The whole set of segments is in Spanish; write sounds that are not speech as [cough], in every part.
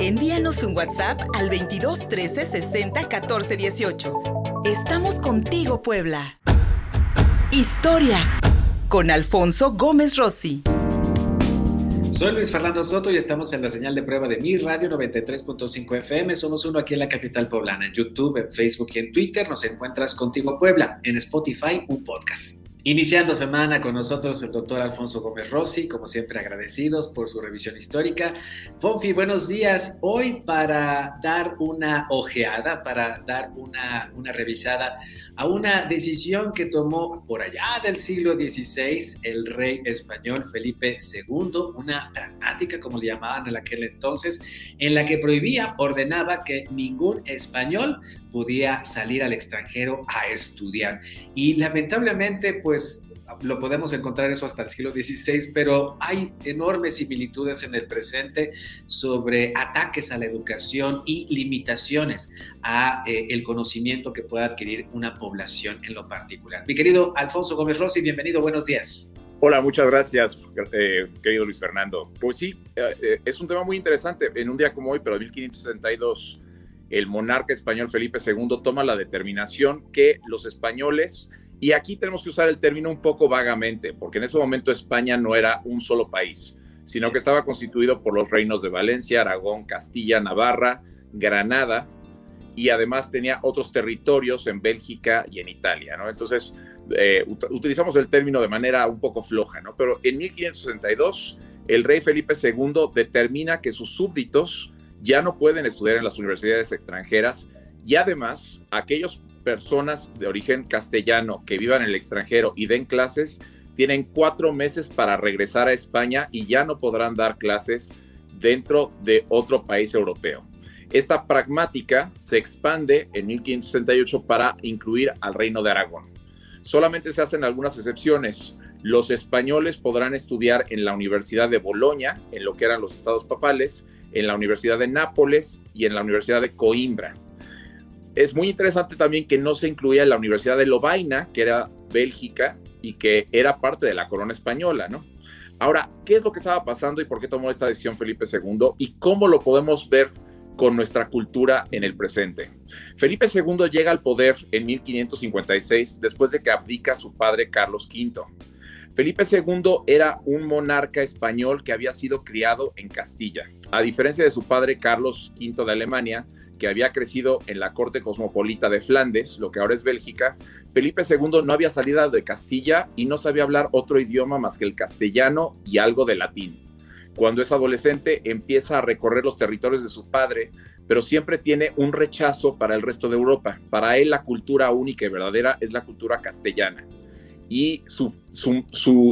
Envíanos un WhatsApp al 22 13 60 14 18. Estamos contigo, Puebla. Historia con Alfonso Gómez Rossi. Soy Luis Fernando Soto y estamos en la señal de prueba de Mi Radio 93.5 FM. Somos uno aquí en la capital poblana, en YouTube, en Facebook y en Twitter. Nos encuentras contigo Puebla, en Spotify, un podcast. Iniciando semana con nosotros el doctor Alfonso Gómez Rossi, como siempre agradecidos por su revisión histórica. Fonfi, buenos días. Hoy para dar una ojeada, para dar una, una revisada a una decisión que tomó por allá del siglo XVI el rey español Felipe II, una pragmática, como le llamaban en aquel entonces, en la que prohibía, ordenaba que ningún español podía salir al extranjero a estudiar. Y lamentablemente, pues lo podemos encontrar eso hasta el siglo XVI, pero hay enormes similitudes en el presente sobre ataques a la educación y limitaciones a eh, el conocimiento que pueda adquirir una población en lo particular. Mi querido Alfonso Gómez Rossi, bienvenido, buenos días. Hola, muchas gracias, eh, querido Luis Fernando. Pues sí, eh, es un tema muy interesante. En un día como hoy, pero en 1562, el monarca español Felipe II toma la determinación que los españoles y aquí tenemos que usar el término un poco vagamente, porque en ese momento España no era un solo país, sino que estaba constituido por los reinos de Valencia, Aragón, Castilla, Navarra, Granada, y además tenía otros territorios en Bélgica y en Italia, ¿no? Entonces, eh, utilizamos el término de manera un poco floja, ¿no? Pero en 1562, el rey Felipe II determina que sus súbditos ya no pueden estudiar en las universidades extranjeras y además aquellos personas de origen castellano que vivan en el extranjero y den clases, tienen cuatro meses para regresar a España y ya no podrán dar clases dentro de otro país europeo. Esta pragmática se expande en 1568 para incluir al Reino de Aragón. Solamente se hacen algunas excepciones. Los españoles podrán estudiar en la Universidad de Boloña, en lo que eran los estados papales, en la Universidad de Nápoles y en la Universidad de Coimbra es muy interesante también que no se incluía la Universidad de Lovaina, que era Bélgica y que era parte de la corona española, ¿no? Ahora, ¿qué es lo que estaba pasando y por qué tomó esta decisión Felipe II y cómo lo podemos ver con nuestra cultura en el presente? Felipe II llega al poder en 1556 después de que abdica su padre Carlos V. Felipe II era un monarca español que había sido criado en Castilla. A diferencia de su padre Carlos V de Alemania, que había crecido en la corte cosmopolita de Flandes, lo que ahora es Bélgica, Felipe II no había salido de Castilla y no sabía hablar otro idioma más que el castellano y algo de latín. Cuando es adolescente empieza a recorrer los territorios de su padre, pero siempre tiene un rechazo para el resto de Europa. Para él la cultura única y verdadera es la cultura castellana. Y su,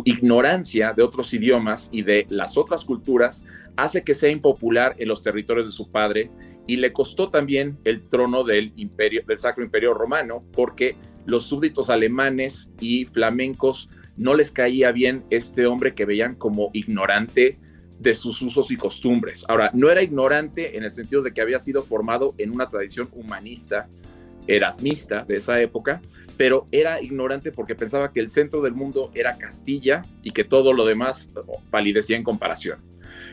ignorancia de otros idiomas y de las otras culturas hace que sea impopular en los territorios de su padre y le costó también el trono del imperio del Sacro Imperio Romano porque los súbditos alemanes y flamencos no les caía bien este hombre que veían como ignorante de sus usos y costumbres. Ahora, no era ignorante en el sentido de que había sido formado en una tradición humanista, erasmista de esa época, pero era ignorante porque pensaba que el centro del mundo era Castilla y que todo lo demás palidecía en comparación.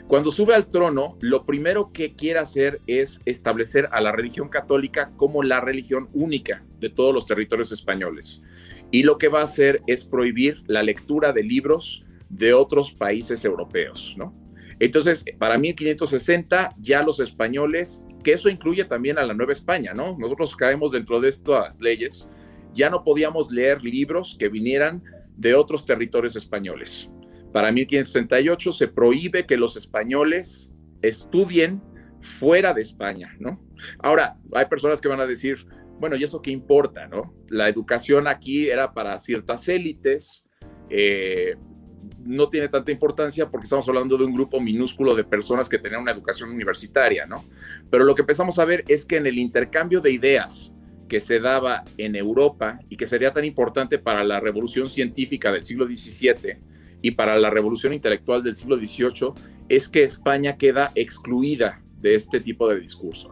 Cuando sube al trono, lo primero que quiere hacer es establecer a la religión católica como la religión única de todos los territorios españoles. Y lo que va a hacer es prohibir la lectura de libros de otros países europeos, ¿no? Entonces, para 1560 ya los españoles, que eso incluye también a la Nueva España, ¿no? Nosotros caemos dentro de estas leyes, ya no podíamos leer libros que vinieran de otros territorios españoles. Para 1568 se prohíbe que los españoles estudien fuera de España, ¿no? Ahora, hay personas que van a decir, bueno, ¿y eso qué importa, no? La educación aquí era para ciertas élites, eh, no tiene tanta importancia porque estamos hablando de un grupo minúsculo de personas que tenían una educación universitaria, ¿no? Pero lo que empezamos a ver es que en el intercambio de ideas que se daba en Europa y que sería tan importante para la revolución científica del siglo XVII, y para la revolución intelectual del siglo XVIII es que España queda excluida de este tipo de discurso.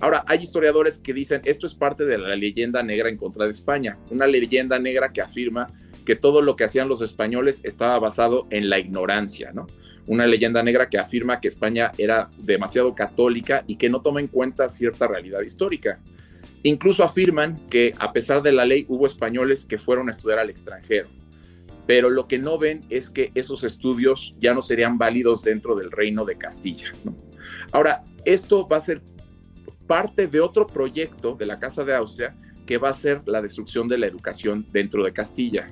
Ahora, hay historiadores que dicen esto es parte de la leyenda negra en contra de España, una leyenda negra que afirma que todo lo que hacían los españoles estaba basado en la ignorancia, ¿no? una leyenda negra que afirma que España era demasiado católica y que no toma en cuenta cierta realidad histórica. Incluso afirman que a pesar de la ley hubo españoles que fueron a estudiar al extranjero, pero lo que no ven es que esos estudios ya no serían válidos dentro del reino de Castilla. Ahora, esto va a ser parte de otro proyecto de la Casa de Austria que va a ser la destrucción de la educación dentro de Castilla.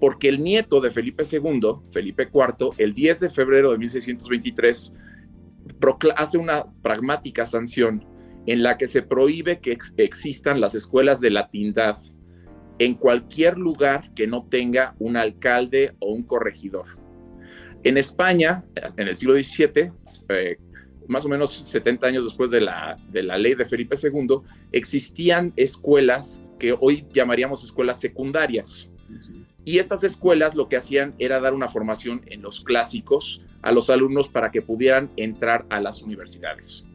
Porque el nieto de Felipe II, Felipe IV, el 10 de febrero de 1623, hace una pragmática sanción en la que se prohíbe que existan las escuelas de latindad en cualquier lugar que no tenga un alcalde o un corregidor. En España, en el siglo XVII, eh, más o menos 70 años después de la, de la ley de Felipe II, existían escuelas que hoy llamaríamos escuelas secundarias. Y estas escuelas lo que hacían era dar una formación en los clásicos a los alumnos para que pudieran entrar a las universidades.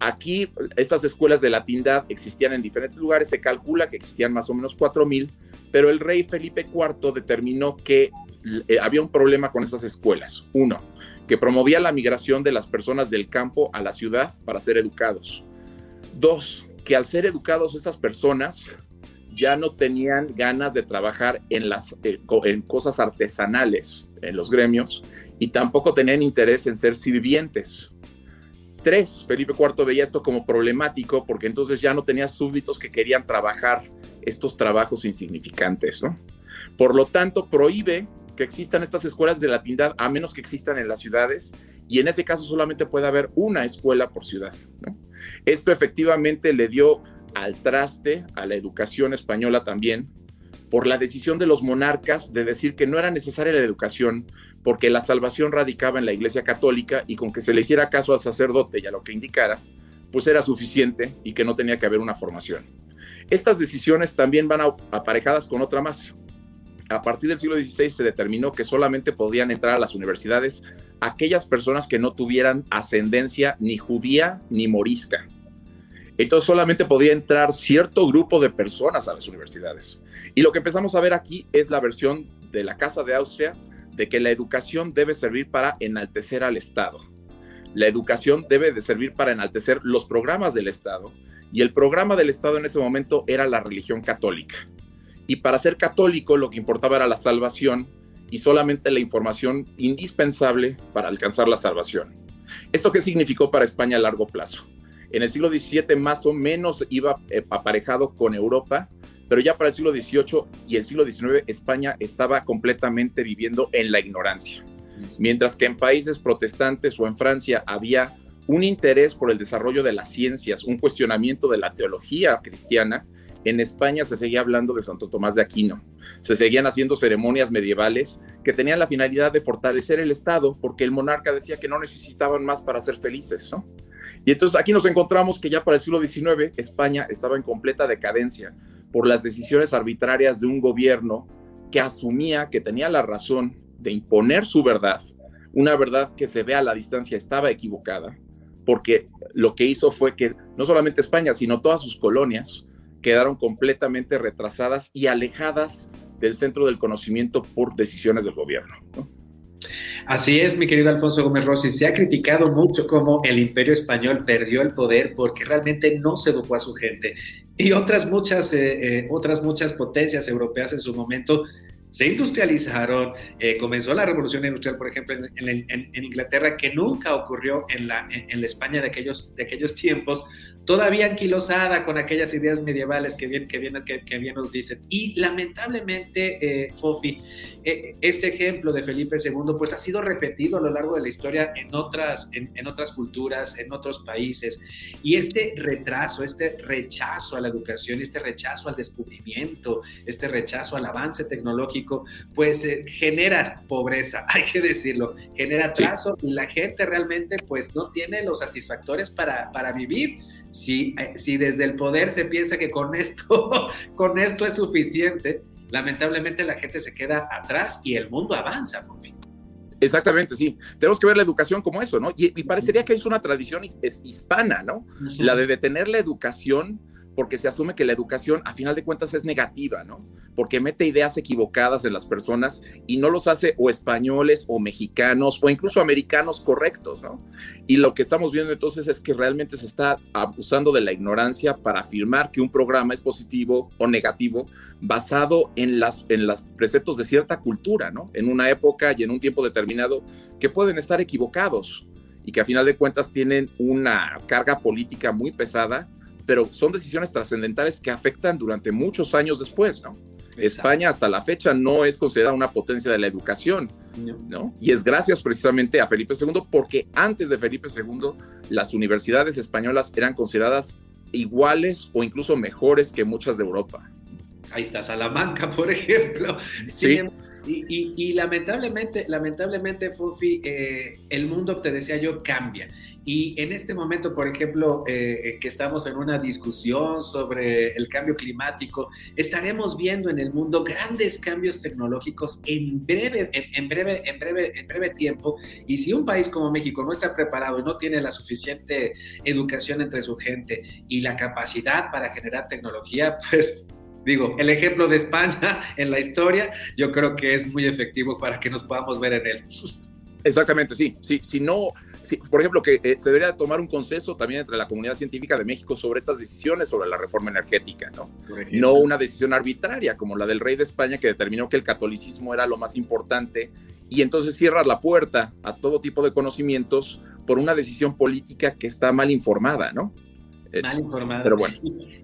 Aquí estas escuelas de latindad existían en diferentes lugares, se calcula que existían más o menos 4.000, pero el rey Felipe IV determinó que eh, había un problema con esas escuelas. Uno, que promovía la migración de las personas del campo a la ciudad para ser educados. Dos, que al ser educados estas personas ya no tenían ganas de trabajar en, las, eh, en cosas artesanales, en los gremios, y tampoco tenían interés en ser sirvientes. Tres, Felipe IV veía esto como problemático porque entonces ya no tenía súbditos que querían trabajar estos trabajos insignificantes, ¿no? Por lo tanto, prohíbe que existan estas escuelas de latindad a menos que existan en las ciudades y en ese caso solamente puede haber una escuela por ciudad. Esto efectivamente le dio al traste a la educación española también por la decisión de los monarcas de decir que no era necesaria la educación porque la salvación radicaba en la Iglesia Católica y con que se le hiciera caso al sacerdote y a lo que indicara, pues era suficiente y que no tenía que haber una formación. Estas decisiones también van aparejadas con otra más. A partir del siglo XVI se determinó que solamente podían entrar a las universidades aquellas personas que no tuvieran ascendencia ni judía ni morisca. Entonces solamente podía entrar cierto grupo de personas a las universidades. Y lo que empezamos a ver aquí es la versión de la Casa de Austria de que la educación debe servir para enaltecer al Estado. La educación debe de servir para enaltecer los programas del Estado y el programa del Estado en ese momento era la religión católica. Y para ser católico lo que importaba era la salvación y solamente la información indispensable para alcanzar la salvación. ¿Esto qué significó para España a largo plazo? En el siglo XVII más o menos iba eh, aparejado con Europa pero ya para el siglo XVIII y el siglo XIX España estaba completamente viviendo en la ignorancia. Mientras que en países protestantes o en Francia había un interés por el desarrollo de las ciencias, un cuestionamiento de la teología cristiana, en España se seguía hablando de Santo Tomás de Aquino. Se seguían haciendo ceremonias medievales que tenían la finalidad de fortalecer el Estado porque el monarca decía que no necesitaban más para ser felices. Y entonces aquí nos encontramos que ya para el siglo XIX España estaba en completa decadencia por las decisiones arbitrarias de un gobierno que asumía que tenía la razón de imponer su verdad, una verdad que se ve a la distancia estaba equivocada, porque lo que hizo fue que no solamente España, sino todas sus colonias quedaron completamente retrasadas y alejadas del centro del conocimiento por decisiones del gobierno. Así es, mi querido Alfonso Gómez Rossi. Se ha criticado mucho cómo el imperio español perdió el poder porque realmente no se educó a su gente. Y otras muchas, eh, eh, otras muchas potencias europeas en su momento se industrializaron, eh, comenzó la revolución industrial, por ejemplo, en, Inglaterra, que nunca ocurrió en la, España de aquellos, de aquellos tiempos, todavía anquilosada con aquellas ideas medievales que bien, que bien, que, bien nos dicen. Y lamentablemente, eh, Fofi, eh, este ejemplo de Felipe II, pues ha sido repetido a lo largo de la historia en otras, en, otras culturas, en otros países. Y este retraso, este rechazo a la educación, este rechazo al descubrimiento, este rechazo al avance tecnológico, pues eh, genera pobreza, [laughs] hay que decirlo, genera atraso y la gente realmente pues no tiene los satisfactores para, para vivir. Si, eh, si desde el poder se piensa que con esto, [laughs] con esto es suficiente, lamentablemente la gente se queda atrás y el mundo avanza, Exactamente, sí. Tenemos que ver la educación como eso, ¿no? Y, parecería que es una tradición hispana, ¿no? La de detener la educación porque se asume que la educación a final de cuentas es negativa, ¿no? Porque mete ideas equivocadas en las personas y no los hace o españoles o mexicanos o incluso americanos correctos, ¿no? Y lo que estamos viendo entonces es que realmente se está abusando de la ignorancia para afirmar que un programa es positivo o negativo basado en las en los preceptos de cierta cultura, ¿no? En una época y en un tiempo determinado que pueden estar equivocados y que a final de cuentas tienen una carga política muy pesada pero son decisiones trascendentales que afectan durante muchos años después, ¿no? España hasta la fecha no es considerada una potencia de la educación, no. Y es gracias precisamente a Felipe II, porque antes de Felipe II las universidades españolas eran consideradas iguales o incluso mejores que muchas de Europa. Ahí está Salamanca, por ejemplo. Sí. Y, lamentablemente, lamentablemente, Fufi, eh, el mundo, te decía yo, cambia. Y en este momento, por ejemplo, eh, que estamos en una discusión sobre el cambio climático, estaremos viendo en el mundo grandes cambios tecnológicos en breve, en, breve, en breve, en breve tiempo. Y si un país como México no está preparado y no tiene la suficiente educación entre su gente y la capacidad para generar tecnología, pues digo, el ejemplo de España [laughs] en la historia, yo creo que es muy efectivo para que nos podamos ver en él. [laughs] Exactamente, sí. sí si no, por ejemplo, que eh, se debería tomar un consenso también entre la comunidad científica de México sobre estas decisiones sobre la reforma energética, ¿no? No una decisión arbitraria como la del rey de España que determinó que el catolicismo era lo más importante y entonces cierra la puerta a todo tipo de conocimientos por una decisión política que está mal informada, ¿no? Eh, mal informada. Pero bueno.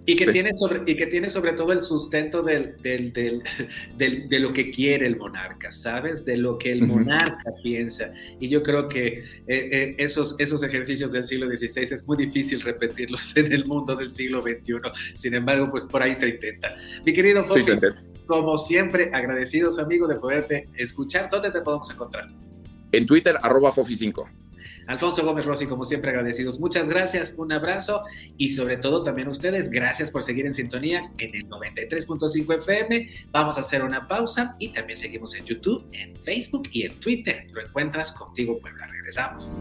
Y que, tiene sobre, y que tiene sobre todo el sustento del, del, del, de lo que quiere el monarca, ¿sabes? De lo que el monarca piensa. Y yo creo que eh, eh, esos, esos ejercicios del siglo XVI es muy difícil repetirlos [laughs] en el mundo del siglo XXI. Sin embargo, pues por ahí se intenta. Mi querido Fox, como siempre, agradecidos, amigo, de poderte escuchar. ¿Dónde te podemos encontrar? En Twitter, arroba Fofi5. Alfonso Gómez Rossi, como siempre, agradecidos. Muchas gracias, un abrazo y sobre todo también a ustedes, gracias por seguir en sintonía en el 93.5 FM. Vamos a hacer una pausa y también seguimos en YouTube, en Facebook y en Twitter. Lo encuentras contigo, Puebla. Regresamos.